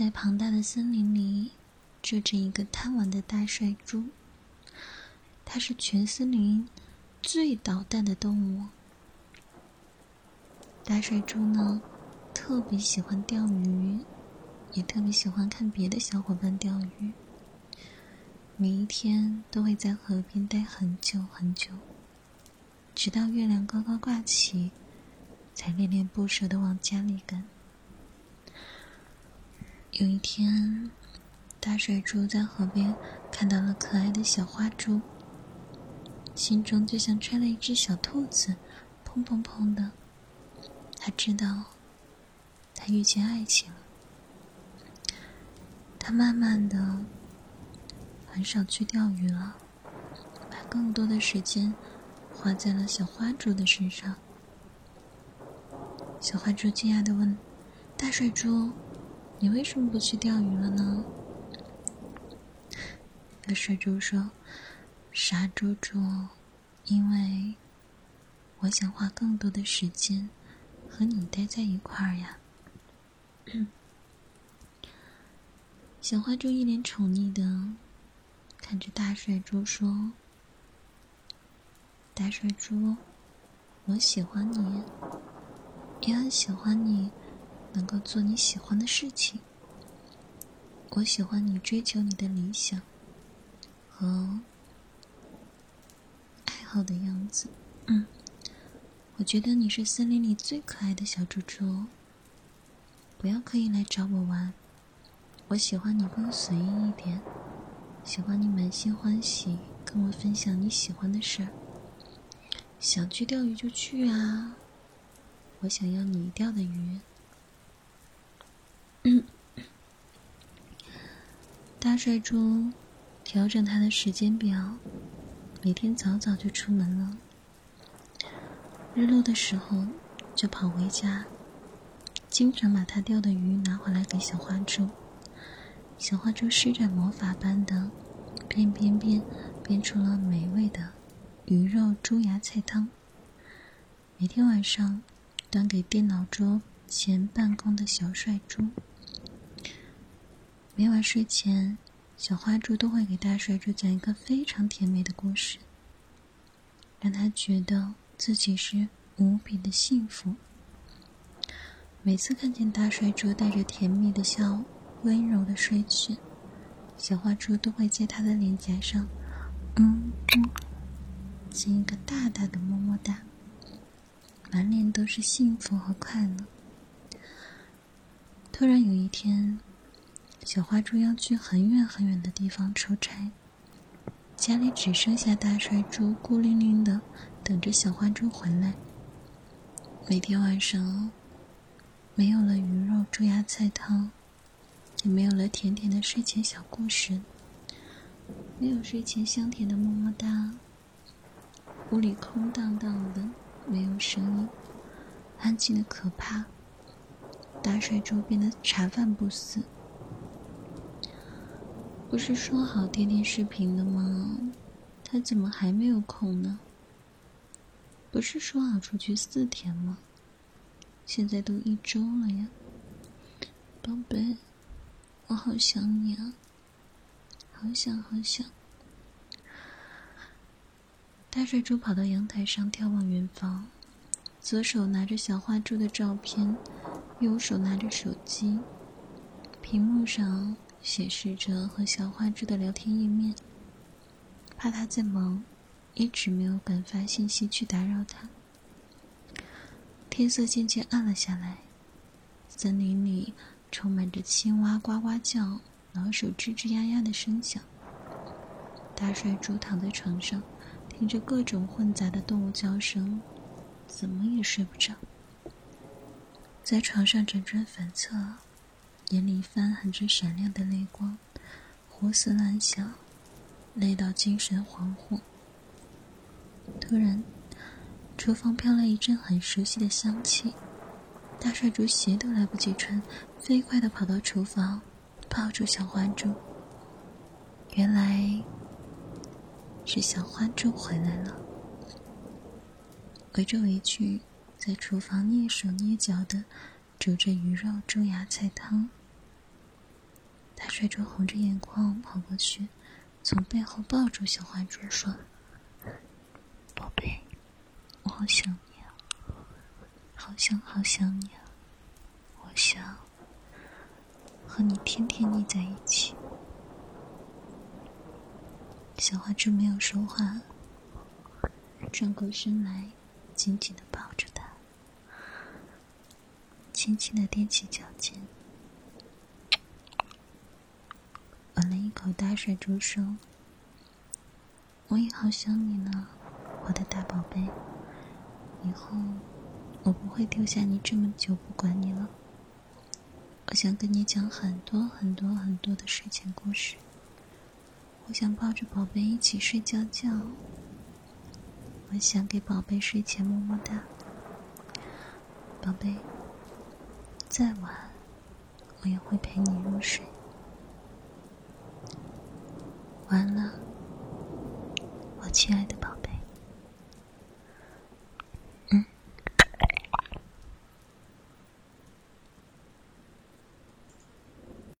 在庞大的森林里，住着一个贪玩的大帅猪。它是全森林最捣蛋的动物。大帅猪呢，特别喜欢钓鱼，也特别喜欢看别的小伙伴钓鱼。每一天都会在河边待很久很久，直到月亮高高挂起，才恋恋不舍的往家里赶。有一天，大水珠在河边看到了可爱的小花猪，心中就像揣了一只小兔子，砰砰砰的。他知道，他遇见爱情了。他慢慢的，很少去钓鱼了，把更多的时间花在了小花猪的身上。小花猪惊讶的问：“大水猪。”你为什么不去钓鱼了呢？大水猪说：“傻猪猪，因为我想花更多的时间和你待在一块儿呀。”小花猪一脸宠溺的看着大水猪说：“大水猪，我喜欢你，也很喜欢你。”能够做你喜欢的事情，我喜欢你追求你的理想和爱好的样子。嗯，我觉得你是森林里最可爱的小猪猪。不要刻意来找我玩，我喜欢你更随意一点，喜欢你满心欢喜跟我分享你喜欢的事儿。想去钓鱼就去啊，我想要你钓的鱼。大帅猪调整他的时间表，每天早早就出门了。日落的时候就跑回家，经常把他钓的鱼拿回来给小花猪。小花猪施展魔法般的变变变，变出了美味的鱼肉猪芽菜汤。每天晚上端给电脑桌前办公的小帅猪。每晚睡前，小花猪都会给大帅猪讲一个非常甜美的故事，让他觉得自己是无比的幸福。每次看见大帅猪带着甜蜜的笑，温柔的睡去，小花猪都会在他的脸颊上，嗯嗯，亲一个大大的么么哒，满脸都是幸福和快乐。突然有一天。小花猪要去很远很远的地方出差，家里只剩下大帅猪孤零零的等着小花猪回来。每天晚上，没有了鱼肉猪芽菜汤，也没有了甜甜的睡前小故事，没有睡前香甜的么么哒。屋里空荡荡的，没有声音，安静的可怕。大帅猪变得茶饭不思。不是说好天天视频的吗？他怎么还没有空呢？不是说好出去四天吗？现在都一周了呀，宝贝，我好想你啊，好想好想。大帅猪跑到阳台上眺望远方，左手拿着小花猪的照片，右手拿着手机，屏幕上。显示着和小花猪的聊天页面，怕他在忙，一直没有敢发信息去打扰他。天色渐渐暗了下来，森林里充满着青蛙呱呱叫、老鼠吱吱呀呀的声响。大帅猪躺在床上，听着各种混杂的动物叫声，怎么也睡不着，在床上辗转反侧。眼里泛含着闪亮的泪光，胡思乱想，累到精神恍惚。突然，厨房飘来一阵很熟悉的香气，大帅猪鞋都来不及穿，飞快地跑到厨房，抱住小花猪。原来是小花猪回来了，围着围裙，在厨房蹑手蹑脚地煮着鱼肉猪芽菜汤。大水珠红着眼眶跑过去，从背后抱住小花猪说：“宝贝，我好想你啊，好想好想你啊，我想和你天天腻在一起。”小花猪没有说话，转过身来，紧紧的抱着他，轻轻的踮起脚尖。吻了一口大水猪说：“我也好想你呢，我的大宝贝。以后我不会丢下你这么久不管你了。我想跟你讲很多很多很多的睡前故事。我想抱着宝贝一起睡觉觉。我想给宝贝睡前么么哒。宝贝，再晚我也会陪你入睡。”完了，我亲爱的宝。